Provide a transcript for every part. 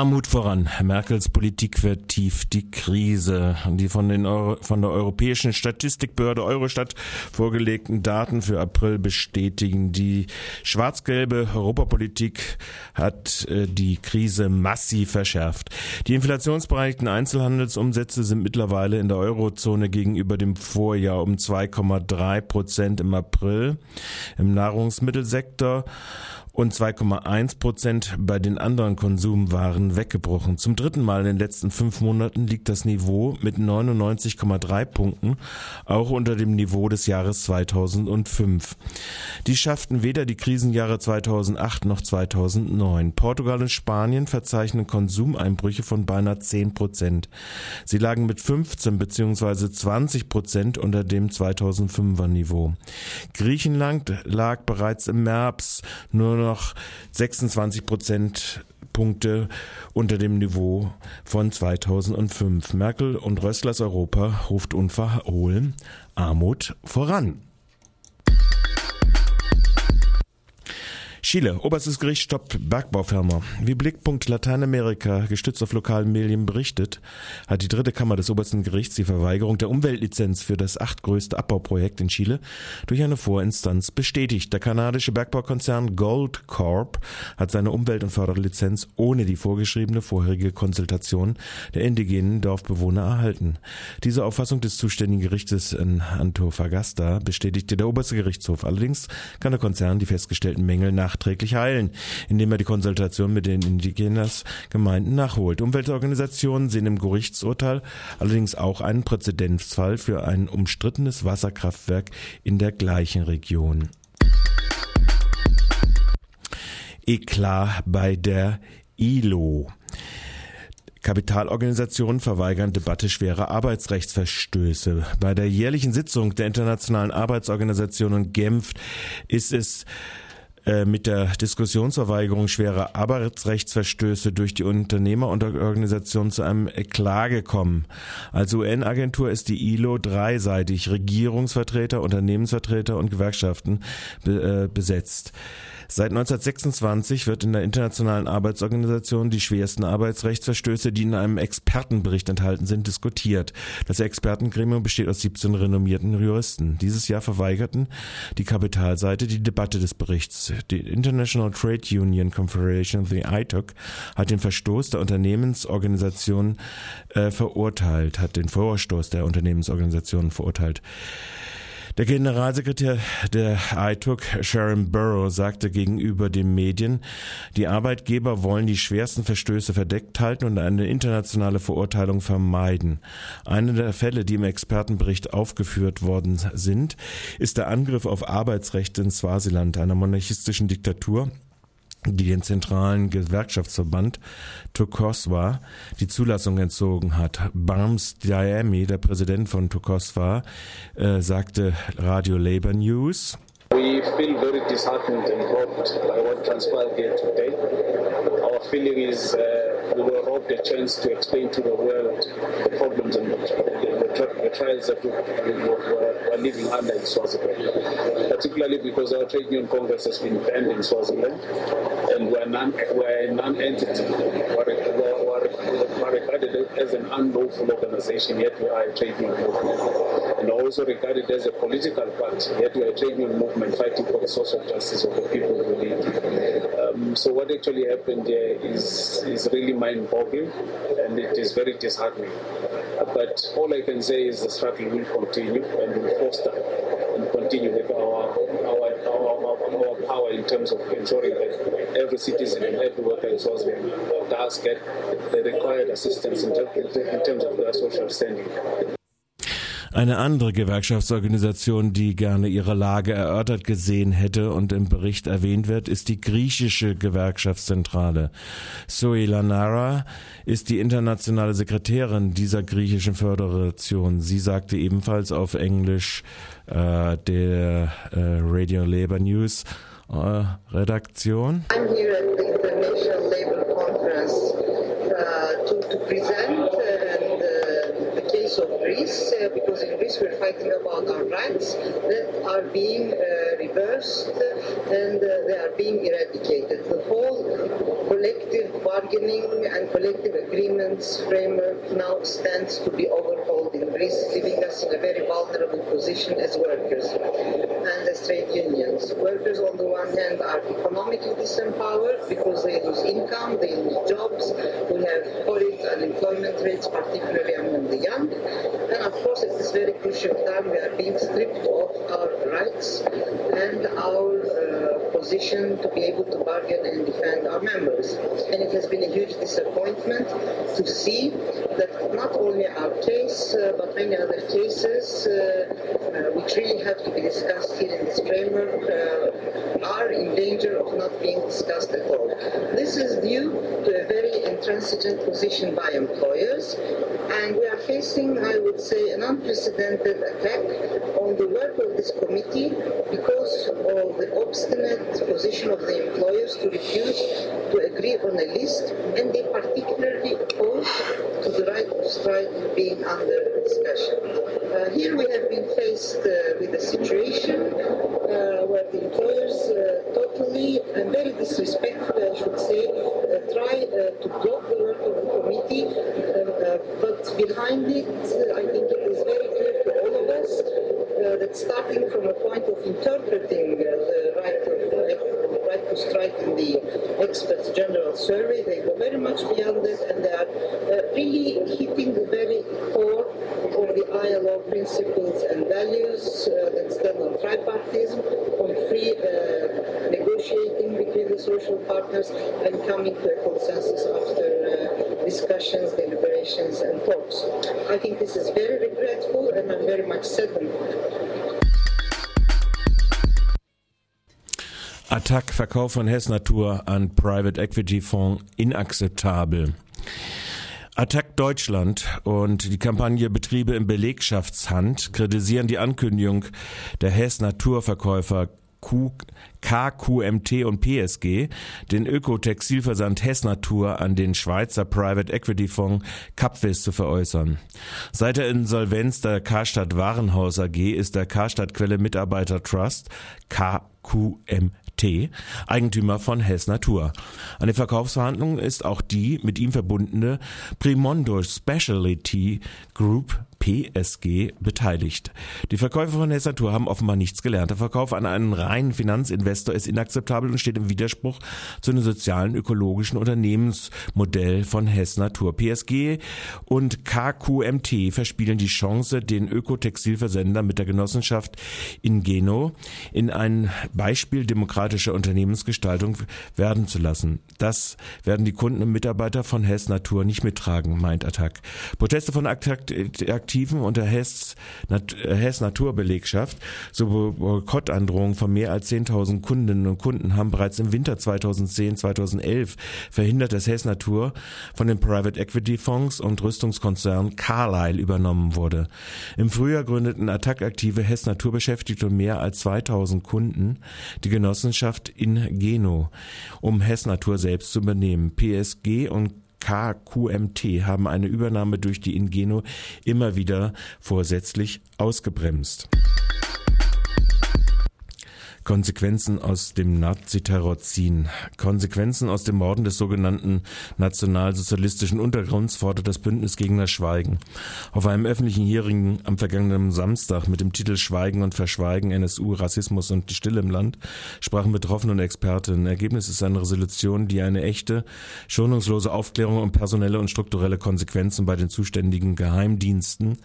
Armut voran. Merkels Politik vertieft die Krise. Die von, den Euro, von der Europäischen Statistikbehörde Eurostat vorgelegten Daten für April bestätigen, die schwarz-gelbe Europapolitik hat äh, die Krise massiv verschärft. Die inflationsbereinigten Einzelhandelsumsätze sind mittlerweile in der Eurozone gegenüber dem Vorjahr um 2,3 Prozent im April. Im Nahrungsmittelsektor und 2,1 Prozent bei den anderen Konsumwaren weggebrochen. Zum dritten Mal in den letzten fünf Monaten liegt das Niveau mit 99,3 Punkten auch unter dem Niveau des Jahres 2005. Die schafften weder die Krisenjahre 2008 noch 2009. Portugal und Spanien verzeichnen Konsumeinbrüche von beinahe 10 Prozent. Sie lagen mit 15 bzw. 20 Prozent unter dem 2005er Niveau. Griechenland lag bereits im März nur noch 26 Prozent Punkte unter dem Niveau von 2005. Merkel und Rösslers Europa ruft unverhohlen Armut voran. Chile, oberstes Gericht stoppt Bergbaufirma. Wie Blickpunkt Lateinamerika gestützt auf lokalen Medien berichtet, hat die dritte Kammer des obersten Gerichts die Verweigerung der Umweltlizenz für das achtgrößte Abbauprojekt in Chile durch eine Vorinstanz bestätigt. Der kanadische Bergbaukonzern Gold Corp hat seine Umwelt- und Förderlizenz ohne die vorgeschriebene vorherige Konsultation der indigenen Dorfbewohner erhalten. Diese Auffassung des zuständigen Gerichtes in Antofagasta bestätigte der oberste Gerichtshof. Allerdings kann der Konzern die festgestellten Mängel nach nachträglich heilen, indem er die Konsultation mit den Indigenas Gemeinden nachholt. Umweltorganisationen sehen im Gerichtsurteil allerdings auch einen Präzedenzfall für ein umstrittenes Wasserkraftwerk in der gleichen Region. Eklat bei der ILO. Kapitalorganisationen verweigern Debatte schwerer Arbeitsrechtsverstöße. Bei der jährlichen Sitzung der Internationalen Arbeitsorganisation in Genf ist es mit der Diskussionsverweigerung schwerer Arbeitsrechtsverstöße durch die Unternehmer und Organisationen zu einem Eklat gekommen. Als UN-Agentur ist die ILO dreiseitig Regierungsvertreter, Unternehmensvertreter und Gewerkschaften äh, besetzt. Seit 1926 wird in der Internationalen Arbeitsorganisation die schwersten Arbeitsrechtsverstöße, die in einem Expertenbericht enthalten sind, diskutiert. Das Expertengremium besteht aus 17 renommierten Juristen. Dieses Jahr verweigerten die Kapitalseite die Debatte des Berichts. Die International Trade Union Confederation, the ITUC, hat den Verstoß der Unternehmensorganisation äh, verurteilt, hat den Vorstoß der Unternehmensorganisation verurteilt. Der Generalsekretär der ITUC, Sharon Burrow, sagte gegenüber den Medien, die Arbeitgeber wollen die schwersten Verstöße verdeckt halten und eine internationale Verurteilung vermeiden. Eine der Fälle, die im Expertenbericht aufgeführt worden sind, ist der Angriff auf Arbeitsrechte in Swasiland, einer monarchistischen Diktatur, die den zentralen Gewerkschaftsverband Tukoswa die Zulassung entzogen hat. Barms Diami, der Präsident von Tukoswa, äh, sagte Radio Labour News. We feel very disheartened and by what transpired here today. Our feeling is uh, we were robbed a chance to explain to the world the problems and the, the, the trials that we, we were, were living under in Swaziland. Particularly because our trade union congress has been banned in Swaziland and we're, non, we're a non-entity. We're regarded as an unlawful organization, yet we are a trade union movement. And also regarded as a political party, yet we are a trade union movement fighting for the social justice of the people we lead. Um, so what actually happened here is, is really mind-boggling and it is very disheartening. But all I can say is the struggle will continue and will foster and continue with our, our power in terms of ensuring that every citizen and every worker in Swaziland does get the required assistance in, in terms of their social standing. Eine andere Gewerkschaftsorganisation, die gerne ihre Lage erörtert gesehen hätte und im Bericht erwähnt wird, ist die griechische Gewerkschaftszentrale. Zoe Lanara ist die internationale Sekretärin dieser griechischen Föderation. Sie sagte ebenfalls auf Englisch äh, der äh, Radio Labour News äh, Redaktion. I'm here we're fighting about our rights that are being uh, reversed and uh, they are being eradicated. The whole bargaining and collective agreements framework now stands to be overhauled in Greece, leaving us in a very vulnerable position as workers and as trade unions. Workers, on the one hand, are economically disempowered because they lose income, they lose jobs, we have horrid unemployment rates, particularly among the young, and of course, at this very crucial time, we are being stripped of our rights and our uh, position to be able to bargain and defend our members. And it has been a huge disappointment to see that not only our case, uh, but many other cases, uh, uh which really have to be discussed here in this framework, uh, are in danger of not being discussed at all. This is due to a very intransigent position by employers, and we facing, I would say, an unprecedented attack on the work of this committee because of the obstinate position of the employers to refuse to agree on a list, and they particularly oppose to the right of strike being under discussion. Uh, here we have been faced uh, with a situation uh, where the employers uh, totally and very disrespectfully, I should say, uh, try uh, to block the work of the committee, it, I think it is very clear to all of us that starting from a point of interpreting the right of right to strike in the experts general survey, they go very much beyond that and they are really hitting the very core of the ILO principles and values uh, that stand on tripartism, on free uh, negotiating between the social partners and coming to a consensus after uh, discussions, deliberations and talks. I think this is very regretful and I'm very much saddened Attack Verkauf von Hess Natur an Private Equity Fonds inakzeptabel. Attack Deutschland und die Kampagne Betriebe in Belegschaftshand kritisieren die Ankündigung der Hess Naturverkäufer Q, KQMT und PSG den Ökotextilversand Hess Natur an den Schweizer Private Equity Fonds Capvis zu veräußern. Seit der Insolvenz der Karstadt Warenhaus AG ist der Karstadt Quelle Mitarbeiter Trust KQMT Eigentümer von Hess Natur. An den Verkaufsverhandlungen ist auch die mit ihm verbundene Primondo Specialty Group PSG beteiligt. Die Verkäufer von Hess Natur haben offenbar nichts gelernt. Der Verkauf an einen reinen Finanzinvestor ist inakzeptabel und steht im Widerspruch zu dem sozialen, ökologischen Unternehmensmodell von Hess Natur. PSG und KQMT verspielen die Chance, den Ökotextilversender mit der Genossenschaft Ingeno in ein Beispiel demokratischer Unternehmensgestaltung werden zu lassen. Das werden die Kunden und Mitarbeiter von Hess Natur nicht mittragen, meint Attac. Proteste von Attac Aktiven unter Hess, Nat Hess Naturbelegschaft so Boykottandrohungen von mehr als 10.000 Kundinnen und Kunden haben bereits im Winter 2010-2011 verhindert, dass Hess Natur von den Private Equity Fonds und Rüstungskonzern Carlyle übernommen wurde. Im Frühjahr gründeten Attack-aktive Hess Natur beschäftigte mehr als 2000 Kunden die Genossenschaft in Geno, um Hess Natur selbst zu übernehmen. PSG und KQMT haben eine Übernahme durch die Ingeno immer wieder vorsätzlich ausgebremst. Konsequenzen aus dem Naziterror ziehen. Konsequenzen aus dem Morden des sogenannten nationalsozialistischen Untergrunds fordert das Bündnis Gegner Schweigen. Auf einem öffentlichen Hearing am vergangenen Samstag mit dem Titel Schweigen und Verschweigen, NSU, Rassismus und die Stille im Land sprachen Betroffene und Expertinnen. Ergebnis ist eine Resolution, die eine echte, schonungslose Aufklärung und personelle und strukturelle Konsequenzen bei den zuständigen Geheimdiensten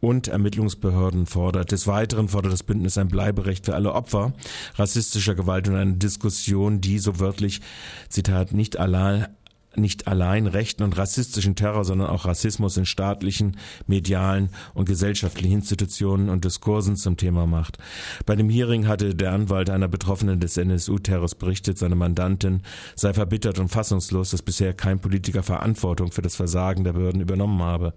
und Ermittlungsbehörden fordert. Des Weiteren fordert das Bündnis ein Bleiberecht für alle Opfer rassistischer Gewalt und eine Diskussion, die so wörtlich, Zitat, nicht allein nicht allein rechten und rassistischen Terror, sondern auch Rassismus in staatlichen, medialen und gesellschaftlichen Institutionen und Diskursen zum Thema macht. Bei dem Hearing hatte der Anwalt einer Betroffenen des NSU-Terrors berichtet, seine Mandantin sei verbittert und fassungslos, dass bisher kein Politiker Verantwortung für das Versagen der Behörden übernommen habe.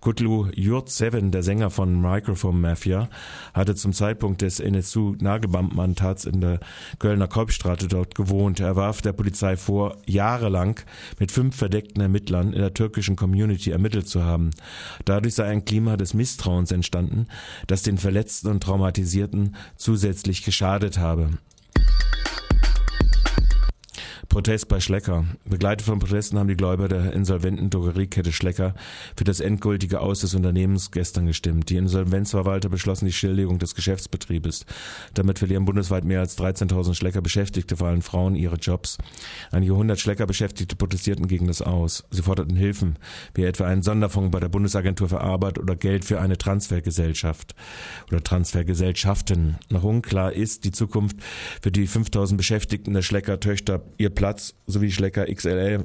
Kutlu Yurt-Seven, der Sänger von Microphone Mafia, hatte zum Zeitpunkt des NSU-Nagelbandmantats in der Kölner Kolbstraße dort gewohnt. Er warf der Polizei vor, jahrelang mit fünf verdeckten Ermittlern in der türkischen Community ermittelt zu haben. Dadurch sei ein Klima des Misstrauens entstanden, das den Verletzten und Traumatisierten zusätzlich geschadet habe. Protest bei Schlecker. Begleitet von Protesten haben die Gläubiger der insolventen Drogeriekette Schlecker für das endgültige Aus des Unternehmens gestern gestimmt. Die Insolvenzverwalter beschlossen die Stilllegung des Geschäftsbetriebes. Damit verlieren bundesweit mehr als 13.000 Schlecker Beschäftigte, vor allem Frauen, ihre Jobs. Einige hundert Schlecker Beschäftigte protestierten gegen das Aus. Sie forderten Hilfen, wie etwa einen Sonderfonds bei der Bundesagentur für Arbeit oder Geld für eine Transfergesellschaft oder Transfergesellschaften. Noch unklar ist die Zukunft für die 5000 Beschäftigten der Schlecker Töchter ihr Plan Platz sowie Schlecker XLL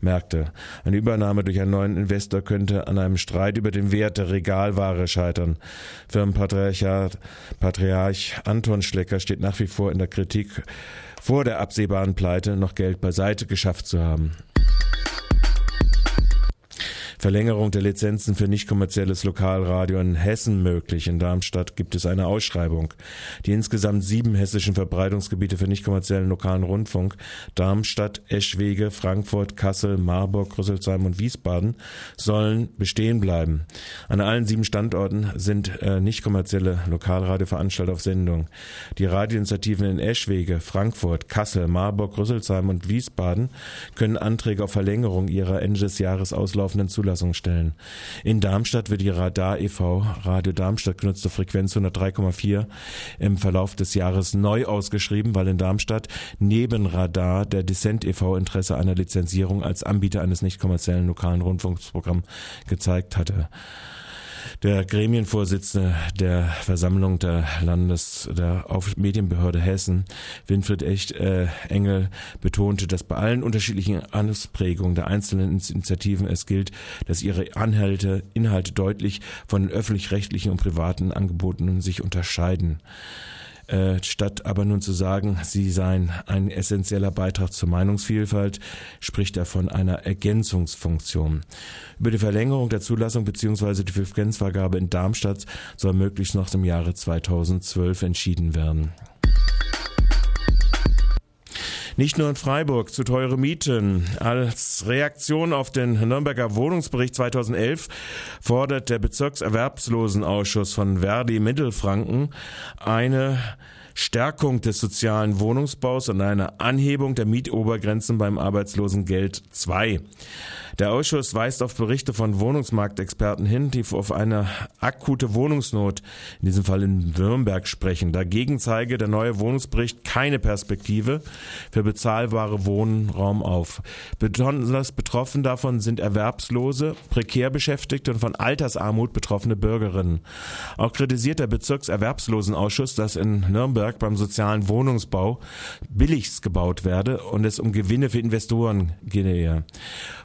Märkte. Eine Übernahme durch einen neuen Investor könnte an einem Streit über den Wert der Regalware scheitern. Firmenpatriarch Patriarch Anton Schlecker steht nach wie vor in der Kritik, vor der absehbaren Pleite noch Geld beiseite geschafft zu haben. Verlängerung der Lizenzen für nicht kommerzielles Lokalradio in Hessen möglich. In Darmstadt gibt es eine Ausschreibung. Die insgesamt sieben hessischen Verbreitungsgebiete für nicht kommerziellen lokalen Rundfunk Darmstadt, Eschwege, Frankfurt, Kassel, Marburg, Rüsselsheim und Wiesbaden sollen bestehen bleiben. An allen sieben Standorten sind äh, nicht kommerzielle Lokalradioveranstalter auf Sendung. Die Radioinitiativen in Eschwege, Frankfurt, Kassel, Marburg, Rüsselsheim und Wiesbaden können Anträge auf Verlängerung ihrer Ende des Jahres auslaufenden Zulassung Zulassung stellen. In Darmstadt wird die Radar e.V. Radio Darmstadt genutzte Frequenz 103,4 im Verlauf des Jahres neu ausgeschrieben, weil in Darmstadt neben Radar der Dissent e.V. Interesse einer Lizenzierung als Anbieter eines nicht kommerziellen lokalen Rundfunksprogramms gezeigt hatte. Der Gremienvorsitzende der Versammlung der Landes der Auf Medienbehörde Hessen, Winfried Echt äh, Engel, betonte, dass bei allen unterschiedlichen Ausprägungen der einzelnen Initiativen es gilt, dass ihre Anhalte, Inhalte deutlich von den öffentlich-rechtlichen und privaten Angeboten sich unterscheiden. Äh, statt aber nun zu sagen, sie seien ein essentieller Beitrag zur Meinungsvielfalt, spricht er von einer Ergänzungsfunktion. Über die Verlängerung der Zulassung bzw. die Frequenzvergabe in Darmstadt soll möglichst noch im Jahre 2012 entschieden werden. Nicht nur in Freiburg zu teure Mieten. Als Reaktion auf den Nürnberger Wohnungsbericht 2011 fordert der Bezirkserwerbslosenausschuss von Verdi Mittelfranken eine Stärkung des sozialen Wohnungsbaus und eine Anhebung der Mietobergrenzen beim Arbeitslosengeld 2. Der Ausschuss weist auf Berichte von Wohnungsmarktexperten hin, die auf eine akute Wohnungsnot, in diesem Fall in Nürnberg, sprechen. Dagegen zeige der neue Wohnungsbericht keine Perspektive für bezahlbare Wohnraum auf. Besonders betroffen davon sind Erwerbslose, prekär Beschäftigte und von Altersarmut betroffene Bürgerinnen. Auch kritisiert der Bezirkserwerbslosenausschuss, dass in Nürnberg beim sozialen Wohnungsbau billigst gebaut werde und es um Gewinne für Investoren gehe.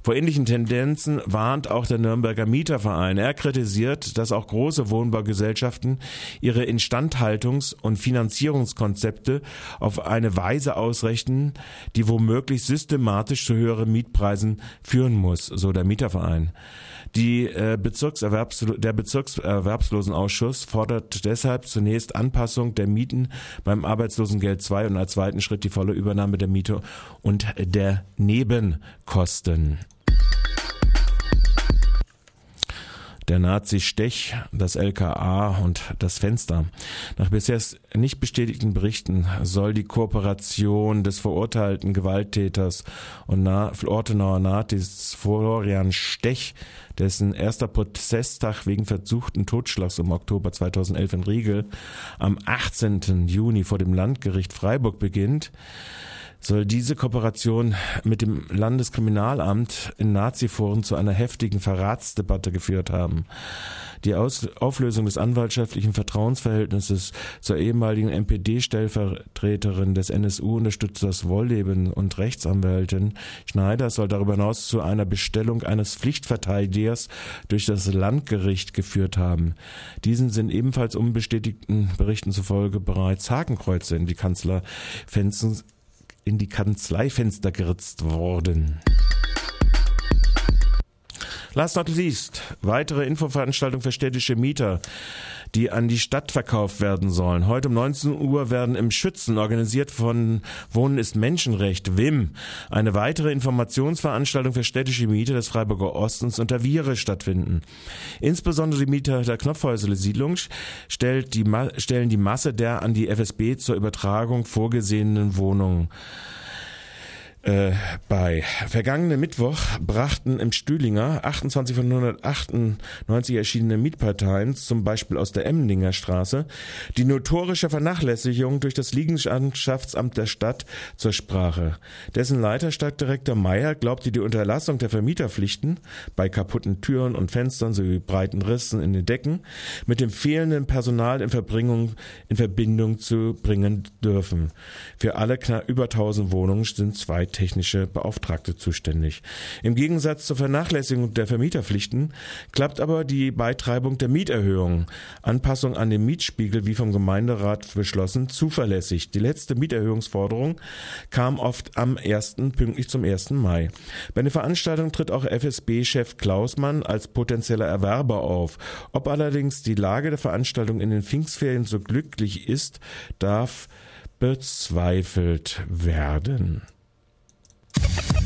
Vor ähnlichen solchen Tendenzen warnt auch der Nürnberger Mieterverein. Er kritisiert, dass auch große Wohnbaugesellschaften ihre Instandhaltungs- und Finanzierungskonzepte auf eine Weise ausrichten, die womöglich systematisch zu höheren Mietpreisen führen muss, so der Mieterverein. Die, äh, Bezirkserwerbs der Bezirkserwerbslosenausschuss fordert deshalb zunächst Anpassung der Mieten beim Arbeitslosengeld II und als zweiten Schritt die volle Übernahme der Miete und der Nebenkosten. Der Nazi-Stech, das LKA und das Fenster. Nach bisher nicht bestätigten Berichten soll die Kooperation des verurteilten Gewalttäters und Na Ortenauer Nazis Florian Stech, dessen erster Prozesstag wegen versuchten Totschlags im Oktober 2011 in Riegel am 18. Juni vor dem Landgericht Freiburg beginnt, soll diese Kooperation mit dem Landeskriminalamt in Naziforen zu einer heftigen Verratsdebatte geführt haben. Die Aus Auflösung des anwaltschaftlichen Vertrauensverhältnisses zur ehemaligen NPD-Stellvertreterin des NSU Unterstützers Wollleben und Rechtsanwältin Schneider soll darüber hinaus zu einer Bestellung eines Pflichtverteidigers durch das Landgericht geführt haben. Diesen sind ebenfalls unbestätigten Berichten zufolge bereits Hakenkreuze in die Kanzlerfenster in die Kanzleifenster geritzt worden. Last not least, weitere Infoveranstaltung für städtische Mieter. Die an die Stadt verkauft werden sollen. Heute um 19 Uhr werden im Schützen, organisiert von Wohnen ist Menschenrecht, WIM, eine weitere Informationsveranstaltung für städtische Mieter des Freiburger Ostens unter Viere stattfinden. Insbesondere die Mieter der Knopfhäusle-Siedlung stellt die, stellen die Masse der an die FSB zur Übertragung vorgesehenen Wohnungen äh, bei. Vergangenen Mittwoch brachten im Stühlinger 28 von 198 erschienene Mietparteien, zum Beispiel aus der Emlinger Straße, die notorische Vernachlässigung durch das Liegenschaftsamt der Stadt zur Sprache. Dessen Leiter Stadtdirektor Meyer glaubte die Unterlassung der Vermieterpflichten bei kaputten Türen und Fenstern sowie breiten Rissen in den Decken mit dem fehlenden Personal in, Verbringung, in Verbindung zu bringen dürfen. Für alle knapp über 1000 Wohnungen sind zwei technische Beauftragte zuständig. Im Gegensatz zur Vernachlässigung der Vermieterpflichten klappt aber die Beitreibung der Mieterhöhung, Anpassung an den Mietspiegel wie vom Gemeinderat beschlossen, zuverlässig. Die letzte Mieterhöhungsforderung kam oft am 1. pünktlich zum 1. Mai. Bei der Veranstaltung tritt auch FSB-Chef Klausmann als potenzieller Erwerber auf. Ob allerdings die Lage der Veranstaltung in den Pfingstferien so glücklich ist, darf bezweifelt werden.